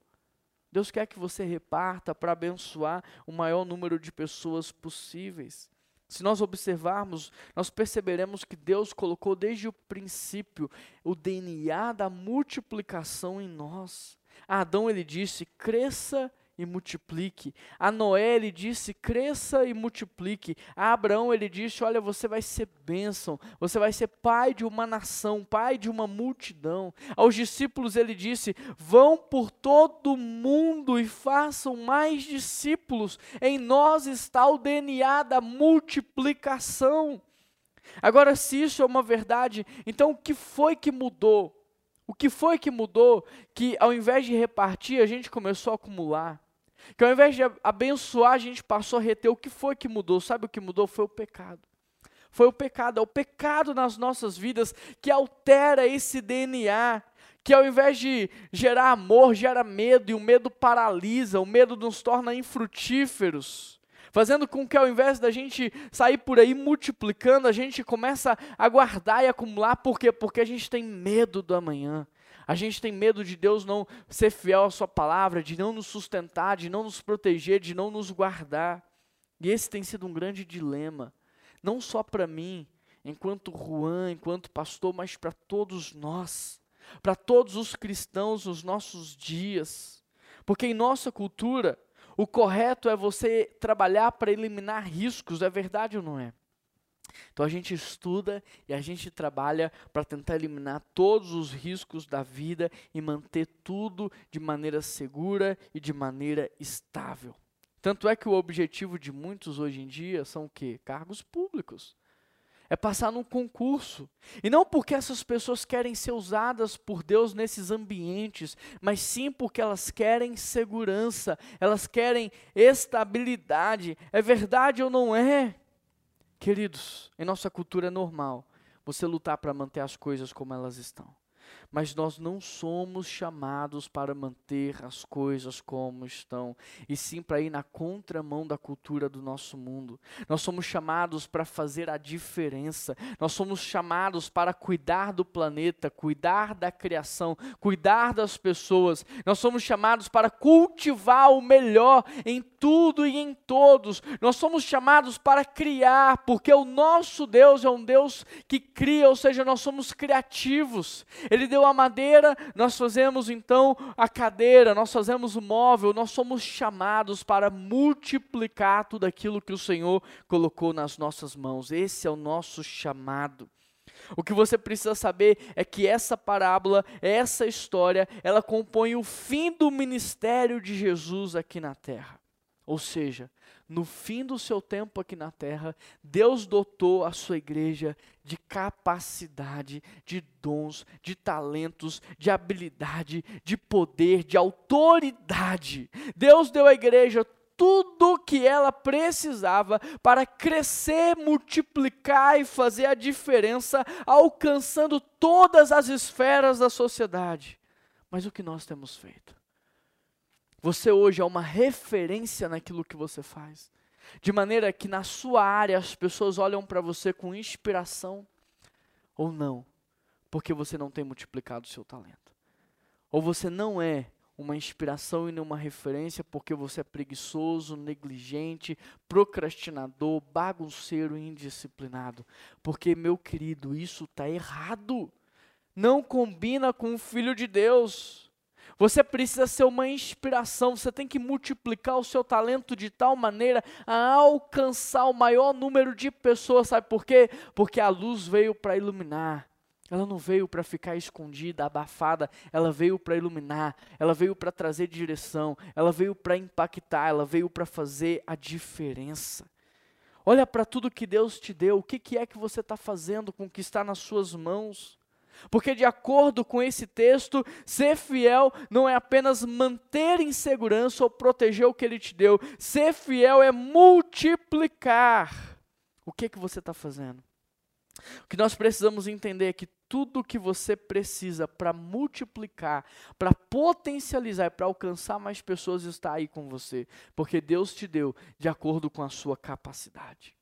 Deus quer que você reparta para abençoar o maior número de pessoas possíveis. Se nós observarmos, nós perceberemos que Deus colocou desde o princípio o DNA da multiplicação em nós. Adão ele disse: cresça e multiplique. A Noé ele disse: cresça e multiplique. A Abraão ele disse: olha, você vai ser bênção, você vai ser pai de uma nação, pai de uma multidão. Aos discípulos ele disse: vão por todo o mundo e façam mais discípulos. Em nós está o DNA da multiplicação. Agora, se isso é uma verdade, então o que foi que mudou? O que foi que mudou que ao invés de repartir, a gente começou a acumular? Que ao invés de abençoar, a gente passou a reter. O que foi que mudou? Sabe o que mudou? Foi o pecado. Foi o pecado, é o pecado nas nossas vidas que altera esse DNA, que ao invés de gerar amor, gera medo, e o medo paralisa, o medo nos torna infrutíferos, fazendo com que ao invés da gente sair por aí multiplicando, a gente começa a guardar e acumular, por quê? Porque a gente tem medo do amanhã. A gente tem medo de Deus não ser fiel à Sua palavra, de não nos sustentar, de não nos proteger, de não nos guardar. E esse tem sido um grande dilema, não só para mim, enquanto Juan, enquanto pastor, mas para todos nós, para todos os cristãos nos nossos dias. Porque em nossa cultura, o correto é você trabalhar para eliminar riscos, é verdade ou não é? Então a gente estuda e a gente trabalha para tentar eliminar todos os riscos da vida e manter tudo de maneira segura e de maneira estável. Tanto é que o objetivo de muitos hoje em dia são o quê? Cargos públicos. É passar num concurso. E não porque essas pessoas querem ser usadas por Deus nesses ambientes, mas sim porque elas querem segurança, elas querem estabilidade. É verdade ou não é? Queridos, em nossa cultura é normal você lutar para manter as coisas como elas estão. Mas nós não somos chamados para manter as coisas como estão, e sim para ir na contramão da cultura do nosso mundo. Nós somos chamados para fazer a diferença, nós somos chamados para cuidar do planeta, cuidar da criação, cuidar das pessoas, nós somos chamados para cultivar o melhor em tudo e em todos, nós somos chamados para criar, porque o nosso Deus é um Deus que cria, ou seja, nós somos criativos. Ele deu a madeira, nós fazemos então a cadeira, nós fazemos o móvel, nós somos chamados para multiplicar tudo aquilo que o Senhor colocou nas nossas mãos. Esse é o nosso chamado. O que você precisa saber é que essa parábola, essa história, ela compõe o fim do ministério de Jesus aqui na terra. Ou seja, no fim do seu tempo aqui na terra, Deus dotou a sua igreja de capacidade, de dons, de talentos, de habilidade, de poder, de autoridade. Deus deu à igreja tudo que ela precisava para crescer, multiplicar e fazer a diferença, alcançando todas as esferas da sociedade. Mas o que nós temos feito? Você hoje é uma referência naquilo que você faz. De maneira que na sua área as pessoas olham para você com inspiração ou não, porque você não tem multiplicado o seu talento. Ou você não é uma inspiração e não uma referência porque você é preguiçoso, negligente, procrastinador, bagunceiro e indisciplinado. Porque, meu querido, isso está errado. Não combina com o Filho de Deus. Você precisa ser uma inspiração, você tem que multiplicar o seu talento de tal maneira a alcançar o maior número de pessoas, sabe por quê? Porque a luz veio para iluminar. Ela não veio para ficar escondida, abafada, ela veio para iluminar, ela veio para trazer direção, ela veio para impactar, ela veio para fazer a diferença. Olha para tudo que Deus te deu, o que, que é que você está fazendo com o que está nas suas mãos? Porque, de acordo com esse texto, ser fiel não é apenas manter em segurança ou proteger o que ele te deu. Ser fiel é multiplicar. O que, que você está fazendo? O que nós precisamos entender é que tudo que você precisa para multiplicar, para potencializar e para alcançar mais pessoas está aí com você, porque Deus te deu de acordo com a sua capacidade.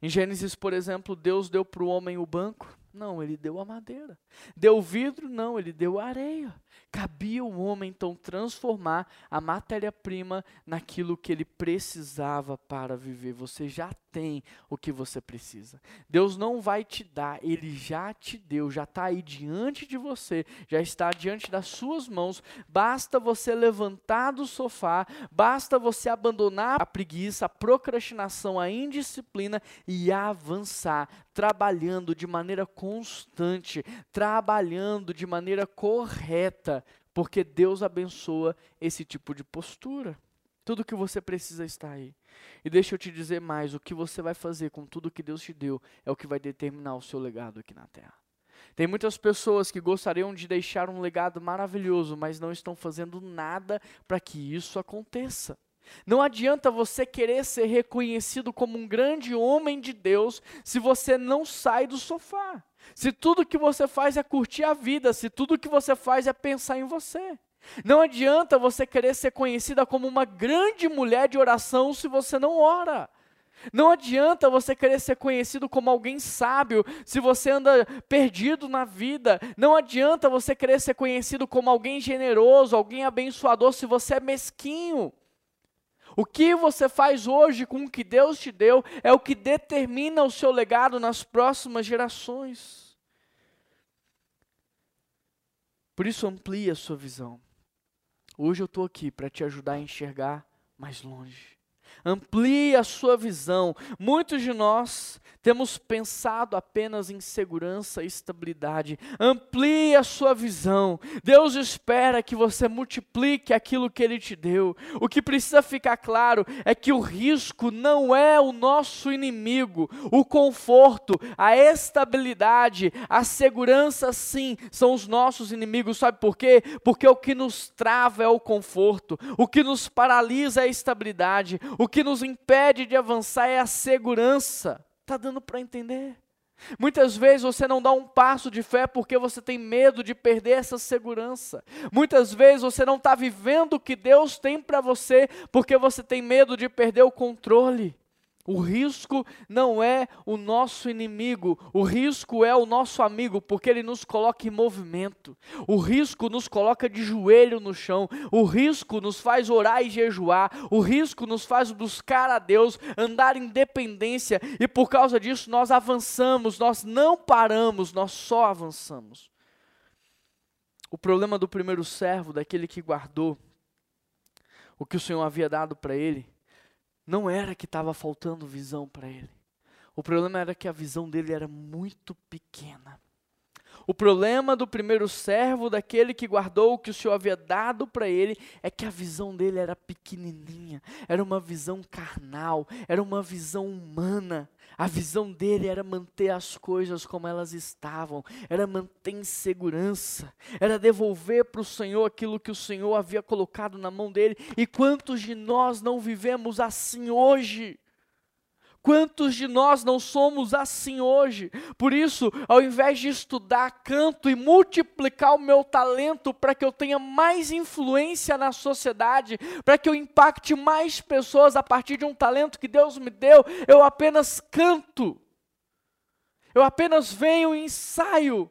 Em Gênesis, por exemplo, Deus deu para o homem o banco, não, ele deu a madeira. Deu vidro? Não, ele deu areia. Cabia o homem então transformar a matéria-prima naquilo que ele precisava para viver. Você já tem o que você precisa. Deus não vai te dar, Ele já te deu, já está aí diante de você, já está diante das suas mãos. Basta você levantar do sofá, basta você abandonar a preguiça, a procrastinação, a indisciplina e avançar, trabalhando de maneira constante, trabalhando de maneira correta, porque Deus abençoa esse tipo de postura. Tudo que você precisa está aí. E deixa eu te dizer mais: o que você vai fazer com tudo que Deus te deu é o que vai determinar o seu legado aqui na terra. Tem muitas pessoas que gostariam de deixar um legado maravilhoso, mas não estão fazendo nada para que isso aconteça. Não adianta você querer ser reconhecido como um grande homem de Deus se você não sai do sofá. Se tudo que você faz é curtir a vida, se tudo que você faz é pensar em você. Não adianta você querer ser conhecida como uma grande mulher de oração se você não ora. Não adianta você querer ser conhecido como alguém sábio se você anda perdido na vida. Não adianta você querer ser conhecido como alguém generoso, alguém abençoador se você é mesquinho. O que você faz hoje com o que Deus te deu é o que determina o seu legado nas próximas gerações. Por isso, amplie a sua visão. Hoje eu estou aqui para te ajudar a enxergar mais longe. Amplie a sua visão. Muitos de nós temos pensado apenas em segurança e estabilidade. Amplie a sua visão. Deus espera que você multiplique aquilo que Ele te deu. O que precisa ficar claro é que o risco não é o nosso inimigo. O conforto, a estabilidade, a segurança, sim, são os nossos inimigos. Sabe por quê? Porque o que nos trava é o conforto. O que nos paralisa é a estabilidade. O que nos impede de avançar é a segurança. Está dando para entender? Muitas vezes você não dá um passo de fé porque você tem medo de perder essa segurança. Muitas vezes você não está vivendo o que Deus tem para você porque você tem medo de perder o controle. O risco não é o nosso inimigo, o risco é o nosso amigo, porque ele nos coloca em movimento. O risco nos coloca de joelho no chão, o risco nos faz orar e jejuar, o risco nos faz buscar a Deus, andar em dependência, e por causa disso nós avançamos, nós não paramos, nós só avançamos. O problema do primeiro servo, daquele que guardou o que o Senhor havia dado para ele, não era que estava faltando visão para ele. O problema era que a visão dele era muito pequena. O problema do primeiro servo, daquele que guardou o que o Senhor havia dado para ele, é que a visão dele era pequenininha, era uma visão carnal, era uma visão humana. A visão dele era manter as coisas como elas estavam, era manter em segurança, era devolver para o Senhor aquilo que o Senhor havia colocado na mão dele. E quantos de nós não vivemos assim hoje? Quantos de nós não somos assim hoje? Por isso, ao invés de estudar canto e multiplicar o meu talento para que eu tenha mais influência na sociedade, para que eu impacte mais pessoas a partir de um talento que Deus me deu, eu apenas canto. Eu apenas venho e ensaio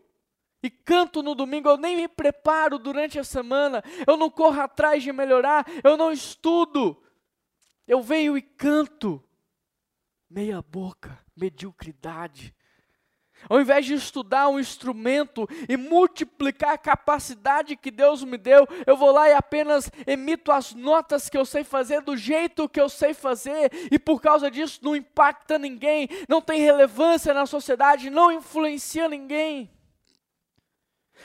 e canto no domingo, eu nem me preparo durante a semana, eu não corro atrás de melhorar, eu não estudo. Eu venho e canto meia boca, mediocridade. Ao invés de estudar um instrumento e multiplicar a capacidade que Deus me deu, eu vou lá e apenas emito as notas que eu sei fazer do jeito que eu sei fazer, e por causa disso não impacta ninguém, não tem relevância na sociedade, não influencia ninguém.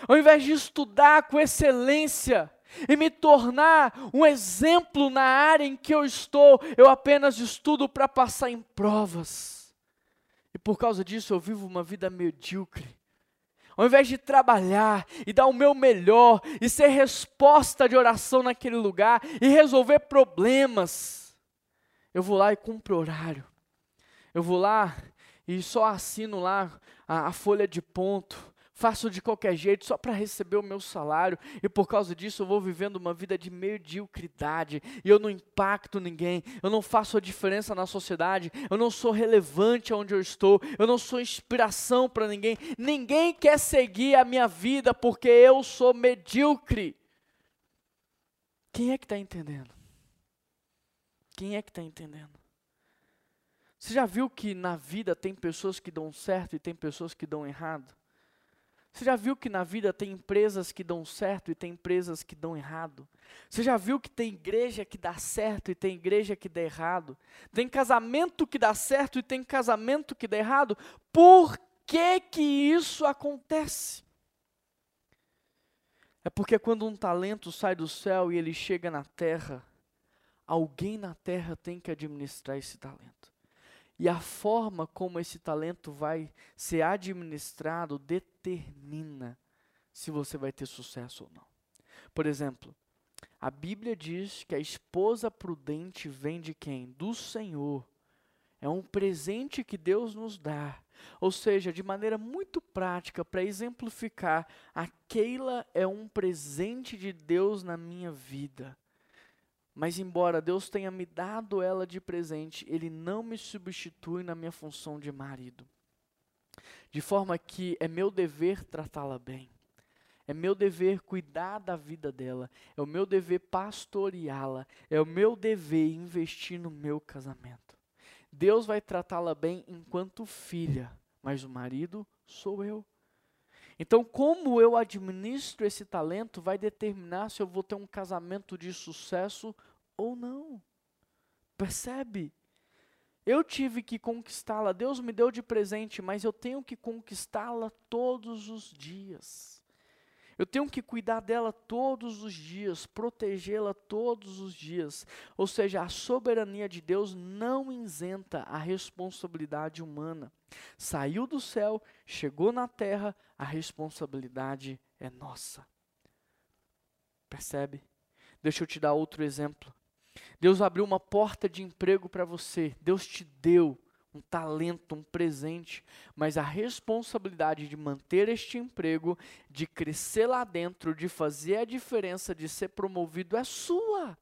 Ao invés de estudar com excelência, e me tornar um exemplo na área em que eu estou, eu apenas estudo para passar em provas. E por causa disso eu vivo uma vida medíocre. Ao invés de trabalhar e dar o meu melhor e ser resposta de oração naquele lugar e resolver problemas, eu vou lá e cumpro horário. Eu vou lá e só assino lá a, a folha de ponto faço de qualquer jeito só para receber o meu salário, e por causa disso eu vou vivendo uma vida de mediocridade, e eu não impacto ninguém, eu não faço a diferença na sociedade, eu não sou relevante onde eu estou, eu não sou inspiração para ninguém, ninguém quer seguir a minha vida porque eu sou medíocre. Quem é que está entendendo? Quem é que está entendendo? Você já viu que na vida tem pessoas que dão certo e tem pessoas que dão errado? Você já viu que na vida tem empresas que dão certo e tem empresas que dão errado? Você já viu que tem igreja que dá certo e tem igreja que dá errado? Tem casamento que dá certo e tem casamento que dá errado? Por que que isso acontece? É porque quando um talento sai do céu e ele chega na terra, alguém na terra tem que administrar esse talento. E a forma como esse talento vai ser administrado determina se você vai ter sucesso ou não. Por exemplo, a Bíblia diz que a esposa prudente vem de quem? Do Senhor. É um presente que Deus nos dá. Ou seja, de maneira muito prática, para exemplificar, a Keila é um presente de Deus na minha vida. Mas, embora Deus tenha me dado ela de presente, Ele não me substitui na minha função de marido. De forma que é meu dever tratá-la bem. É meu dever cuidar da vida dela. É o meu dever pastoreá-la. É o meu dever investir no meu casamento. Deus vai tratá-la bem enquanto filha, mas o marido sou eu. Então, como eu administro esse talento vai determinar se eu vou ter um casamento de sucesso ou não. Percebe? Eu tive que conquistá-la, Deus me deu de presente, mas eu tenho que conquistá-la todos os dias. Eu tenho que cuidar dela todos os dias, protegê-la todos os dias. Ou seja, a soberania de Deus não isenta a responsabilidade humana. Saiu do céu, chegou na terra, a responsabilidade é nossa. Percebe? Deixa eu te dar outro exemplo. Deus abriu uma porta de emprego para você. Deus te deu um talento, um presente, mas a responsabilidade de manter este emprego, de crescer lá dentro, de fazer a diferença, de ser promovido é sua.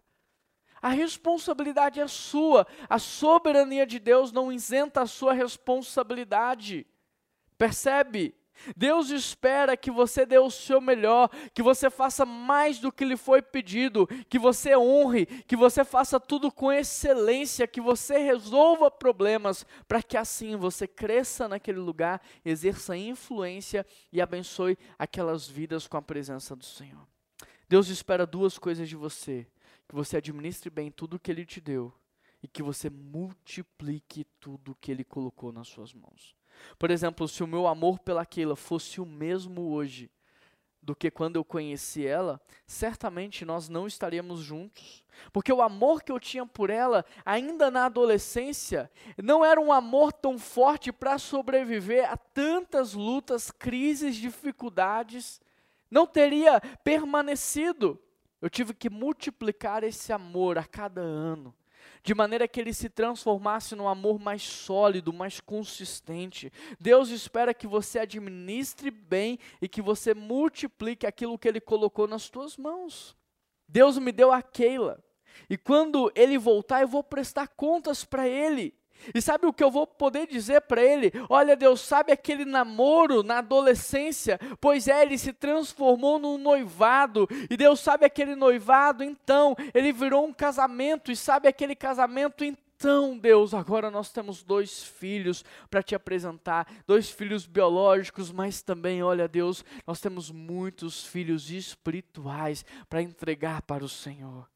A responsabilidade é sua. A soberania de Deus não isenta a sua responsabilidade. Percebe? Deus espera que você dê o seu melhor, que você faça mais do que lhe foi pedido, que você honre, que você faça tudo com excelência, que você resolva problemas, para que assim você cresça naquele lugar, exerça influência e abençoe aquelas vidas com a presença do Senhor. Deus espera duas coisas de você: que você administre bem tudo o que Ele te deu e que você multiplique tudo o que Ele colocou nas suas mãos. Por exemplo, se o meu amor pela Keila fosse o mesmo hoje do que quando eu conheci ela, certamente nós não estaríamos juntos. Porque o amor que eu tinha por ela, ainda na adolescência, não era um amor tão forte para sobreviver a tantas lutas, crises, dificuldades. Não teria permanecido. Eu tive que multiplicar esse amor a cada ano de maneira que ele se transformasse num amor mais sólido, mais consistente. Deus espera que você administre bem e que você multiplique aquilo que ele colocou nas tuas mãos. Deus me deu a Keila. E quando ele voltar, eu vou prestar contas para ele. E sabe o que eu vou poder dizer para ele? Olha, Deus, sabe aquele namoro na adolescência? Pois é, ele se transformou num noivado. E Deus sabe aquele noivado, então, ele virou um casamento. E sabe aquele casamento, então, Deus, agora nós temos dois filhos para te apresentar, dois filhos biológicos, mas também, olha, Deus, nós temos muitos filhos espirituais para entregar para o Senhor.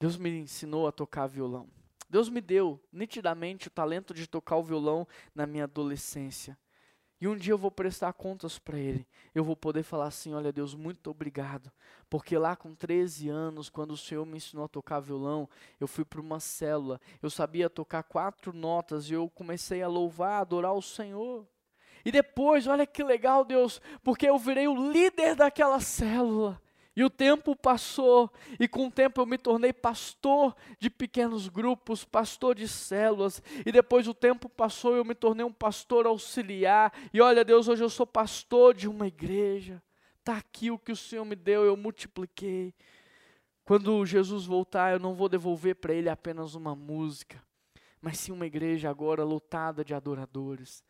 Deus me ensinou a tocar violão. Deus me deu nitidamente o talento de tocar o violão na minha adolescência. E um dia eu vou prestar contas para Ele. Eu vou poder falar assim: olha, Deus, muito obrigado. Porque lá com 13 anos, quando o Senhor me ensinou a tocar violão, eu fui para uma célula. Eu sabia tocar quatro notas e eu comecei a louvar, a adorar o Senhor. E depois, olha que legal, Deus, porque eu virei o líder daquela célula. E o tempo passou, e com o tempo eu me tornei pastor de pequenos grupos, pastor de células, e depois o tempo passou e eu me tornei um pastor auxiliar. E olha, Deus, hoje eu sou pastor de uma igreja. Está aqui o que o Senhor me deu, eu multipliquei. Quando Jesus voltar, eu não vou devolver para Ele apenas uma música, mas sim uma igreja agora lotada de adoradores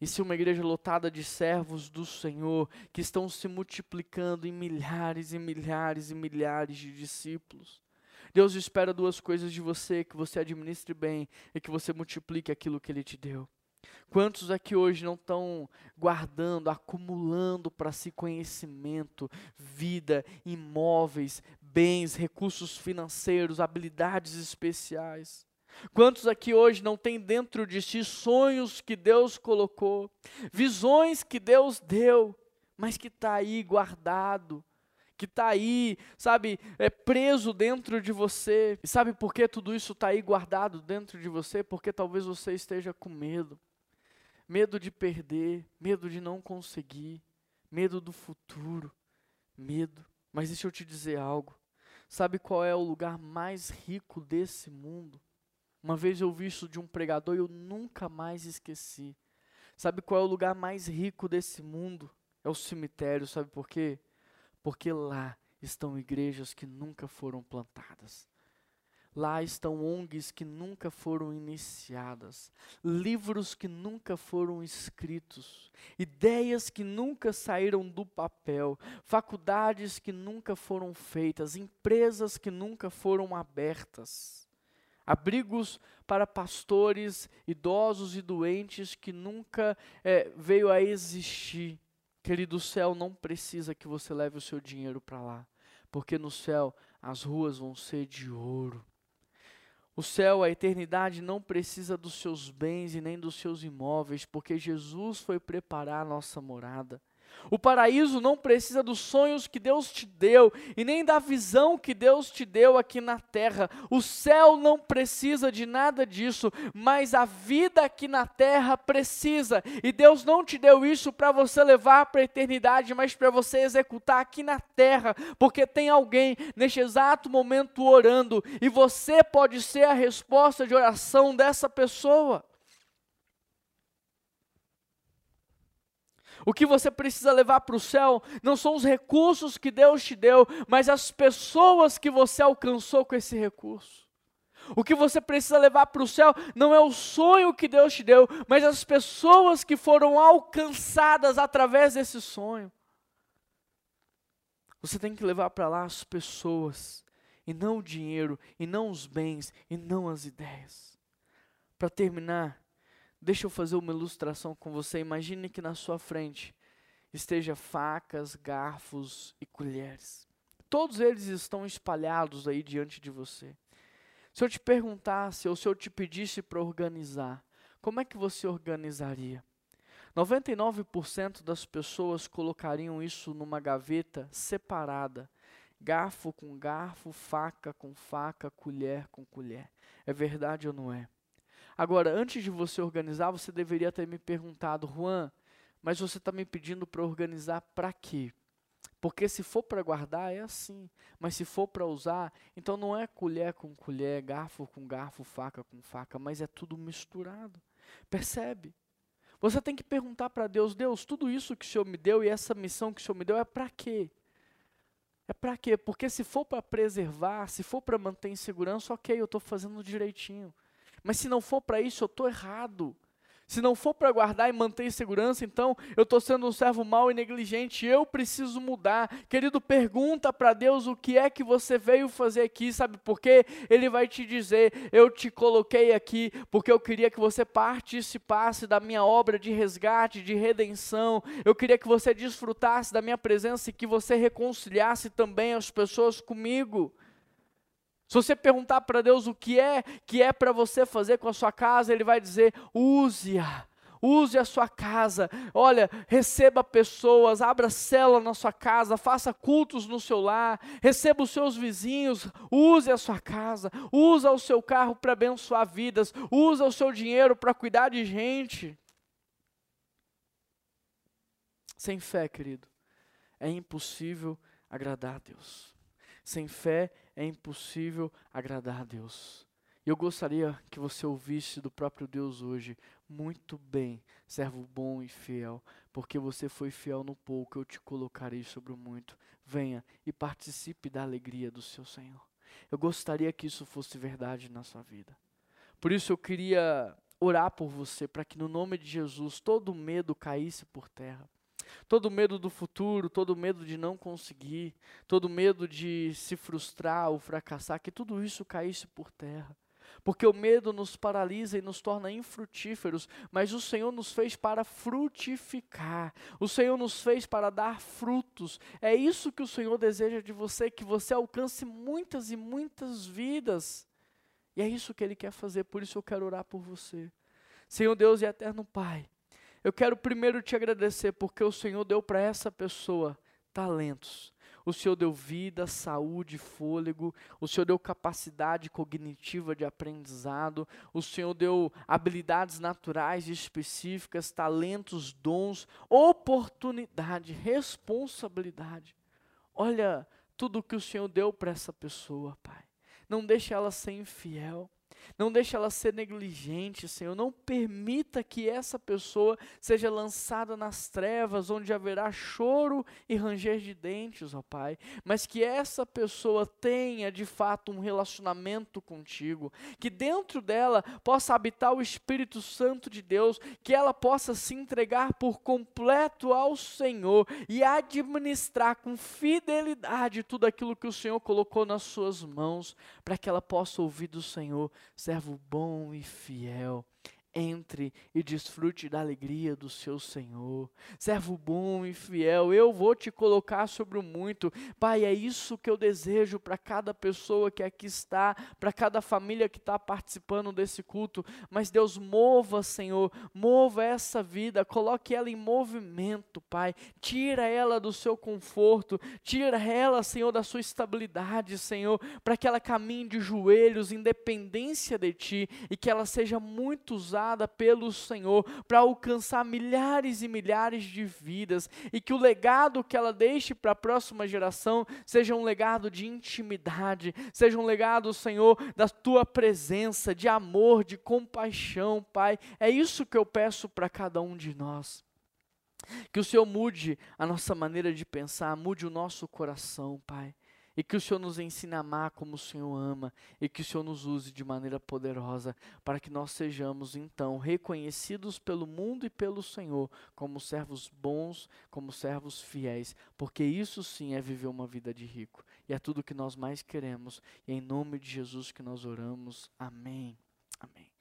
e se uma igreja lotada de servos do Senhor, que estão se multiplicando em milhares e milhares e milhares de discípulos. Deus espera duas coisas de você: que você administre bem e que você multiplique aquilo que Ele te deu. Quantos aqui hoje não estão guardando, acumulando para si conhecimento, vida, imóveis, bens, recursos financeiros, habilidades especiais? Quantos aqui hoje não têm dentro de si sonhos que Deus colocou, visões que Deus deu, mas que está aí guardado, que está aí, sabe, é preso dentro de você. E sabe por que tudo isso está aí guardado dentro de você? Porque talvez você esteja com medo medo de perder, medo de não conseguir, medo do futuro, medo. Mas deixa eu te dizer algo. Sabe qual é o lugar mais rico desse mundo? Uma vez eu vi isso de um pregador e eu nunca mais esqueci. Sabe qual é o lugar mais rico desse mundo? É o cemitério, sabe por quê? Porque lá estão igrejas que nunca foram plantadas. Lá estão ONGs que nunca foram iniciadas, livros que nunca foram escritos, ideias que nunca saíram do papel, faculdades que nunca foram feitas, empresas que nunca foram abertas, abrigos para pastores, idosos e doentes que nunca é, veio a existir. Querido, céu não precisa que você leve o seu dinheiro para lá, porque no céu as ruas vão ser de ouro o céu, a eternidade, não precisa dos seus bens e nem dos seus imóveis, porque Jesus foi preparar a nossa morada. O paraíso não precisa dos sonhos que Deus te deu e nem da visão que Deus te deu aqui na terra. O céu não precisa de nada disso, mas a vida aqui na terra precisa. E Deus não te deu isso para você levar para a eternidade, mas para você executar aqui na terra, porque tem alguém neste exato momento orando e você pode ser a resposta de oração dessa pessoa. O que você precisa levar para o céu não são os recursos que Deus te deu, mas as pessoas que você alcançou com esse recurso. O que você precisa levar para o céu não é o sonho que Deus te deu, mas as pessoas que foram alcançadas através desse sonho. Você tem que levar para lá as pessoas, e não o dinheiro, e não os bens, e não as ideias. Para terminar, Deixa eu fazer uma ilustração com você. Imagine que na sua frente esteja facas, garfos e colheres. Todos eles estão espalhados aí diante de você. Se eu te perguntasse ou se eu te pedisse para organizar, como é que você organizaria? 99% das pessoas colocariam isso numa gaveta separada. Garfo com garfo, faca com faca, colher com colher. É verdade ou não é? Agora, antes de você organizar, você deveria ter me perguntado, Juan, mas você está me pedindo para organizar para quê? Porque se for para guardar, é assim. Mas se for para usar, então não é colher com colher, garfo com garfo, faca com faca, mas é tudo misturado. Percebe? Você tem que perguntar para Deus: Deus, tudo isso que o Senhor me deu e essa missão que o Senhor me deu é para quê? É para quê? Porque se for para preservar, se for para manter em segurança, ok, eu estou fazendo direitinho. Mas se não for para isso, eu estou errado. Se não for para guardar e manter em segurança, então eu estou sendo um servo mau e negligente. Eu preciso mudar. Querido, pergunta para Deus o que é que você veio fazer aqui, sabe por quê? Ele vai te dizer: Eu te coloquei aqui porque eu queria que você participasse da minha obra de resgate, de redenção. Eu queria que você desfrutasse da minha presença e que você reconciliasse também as pessoas comigo. Se você perguntar para Deus o que é que é para você fazer com a sua casa, Ele vai dizer: use-a. Use a sua casa, olha, receba pessoas, abra célula na sua casa, faça cultos no seu lar, receba os seus vizinhos, use a sua casa, use o seu carro para abençoar vidas, use o seu dinheiro para cuidar de gente. Sem fé, querido, é impossível agradar a Deus. Sem fé é impossível agradar a Deus. E eu gostaria que você ouvisse do próprio Deus hoje, muito bem, servo bom e fiel, porque você foi fiel no pouco, eu te colocarei sobre o muito. Venha e participe da alegria do seu Senhor. Eu gostaria que isso fosse verdade na sua vida. Por isso eu queria orar por você, para que no nome de Jesus todo medo caísse por terra. Todo medo do futuro, todo medo de não conseguir, todo medo de se frustrar ou fracassar, que tudo isso caísse por terra. Porque o medo nos paralisa e nos torna infrutíferos, mas o Senhor nos fez para frutificar. O Senhor nos fez para dar frutos. É isso que o Senhor deseja de você, que você alcance muitas e muitas vidas. E é isso que Ele quer fazer, por isso eu quero orar por você. Senhor Deus e eterno Pai, eu quero primeiro te agradecer porque o Senhor deu para essa pessoa talentos. O Senhor deu vida, saúde, fôlego. O Senhor deu capacidade cognitiva de aprendizado. O Senhor deu habilidades naturais específicas, talentos, dons, oportunidade, responsabilidade. Olha tudo que o Senhor deu para essa pessoa, Pai. Não deixe ela ser infiel. Não deixe ela ser negligente, Senhor. Não permita que essa pessoa seja lançada nas trevas, onde haverá choro e ranger de dentes, ó Pai. Mas que essa pessoa tenha de fato um relacionamento contigo. Que dentro dela possa habitar o Espírito Santo de Deus. Que ela possa se entregar por completo ao Senhor e administrar com fidelidade tudo aquilo que o Senhor colocou nas suas mãos, para que ela possa ouvir do Senhor servo bom e fiel entre e desfrute da alegria do seu Senhor. Servo bom e fiel, eu vou te colocar sobre o muito. Pai, é isso que eu desejo para cada pessoa que aqui está, para cada família que está participando desse culto. Mas Deus, mova, Senhor, mova essa vida, coloque ela em movimento, Pai. Tira ela do seu conforto, tira ela, Senhor, da sua estabilidade, Senhor, para que ela caminhe de joelhos, em dependência de Ti, e que ela seja muito usada usada pelo Senhor para alcançar milhares e milhares de vidas e que o legado que ela deixe para a próxima geração seja um legado de intimidade, seja um legado, Senhor, da tua presença, de amor, de compaixão, Pai. É isso que eu peço para cada um de nós. Que o Senhor mude a nossa maneira de pensar, mude o nosso coração, Pai. E que o Senhor nos ensine a amar como o Senhor ama. E que o Senhor nos use de maneira poderosa para que nós sejamos, então, reconhecidos pelo mundo e pelo Senhor como servos bons, como servos fiéis. Porque isso sim é viver uma vida de rico. E é tudo que nós mais queremos. E é em nome de Jesus que nós oramos. Amém. Amém.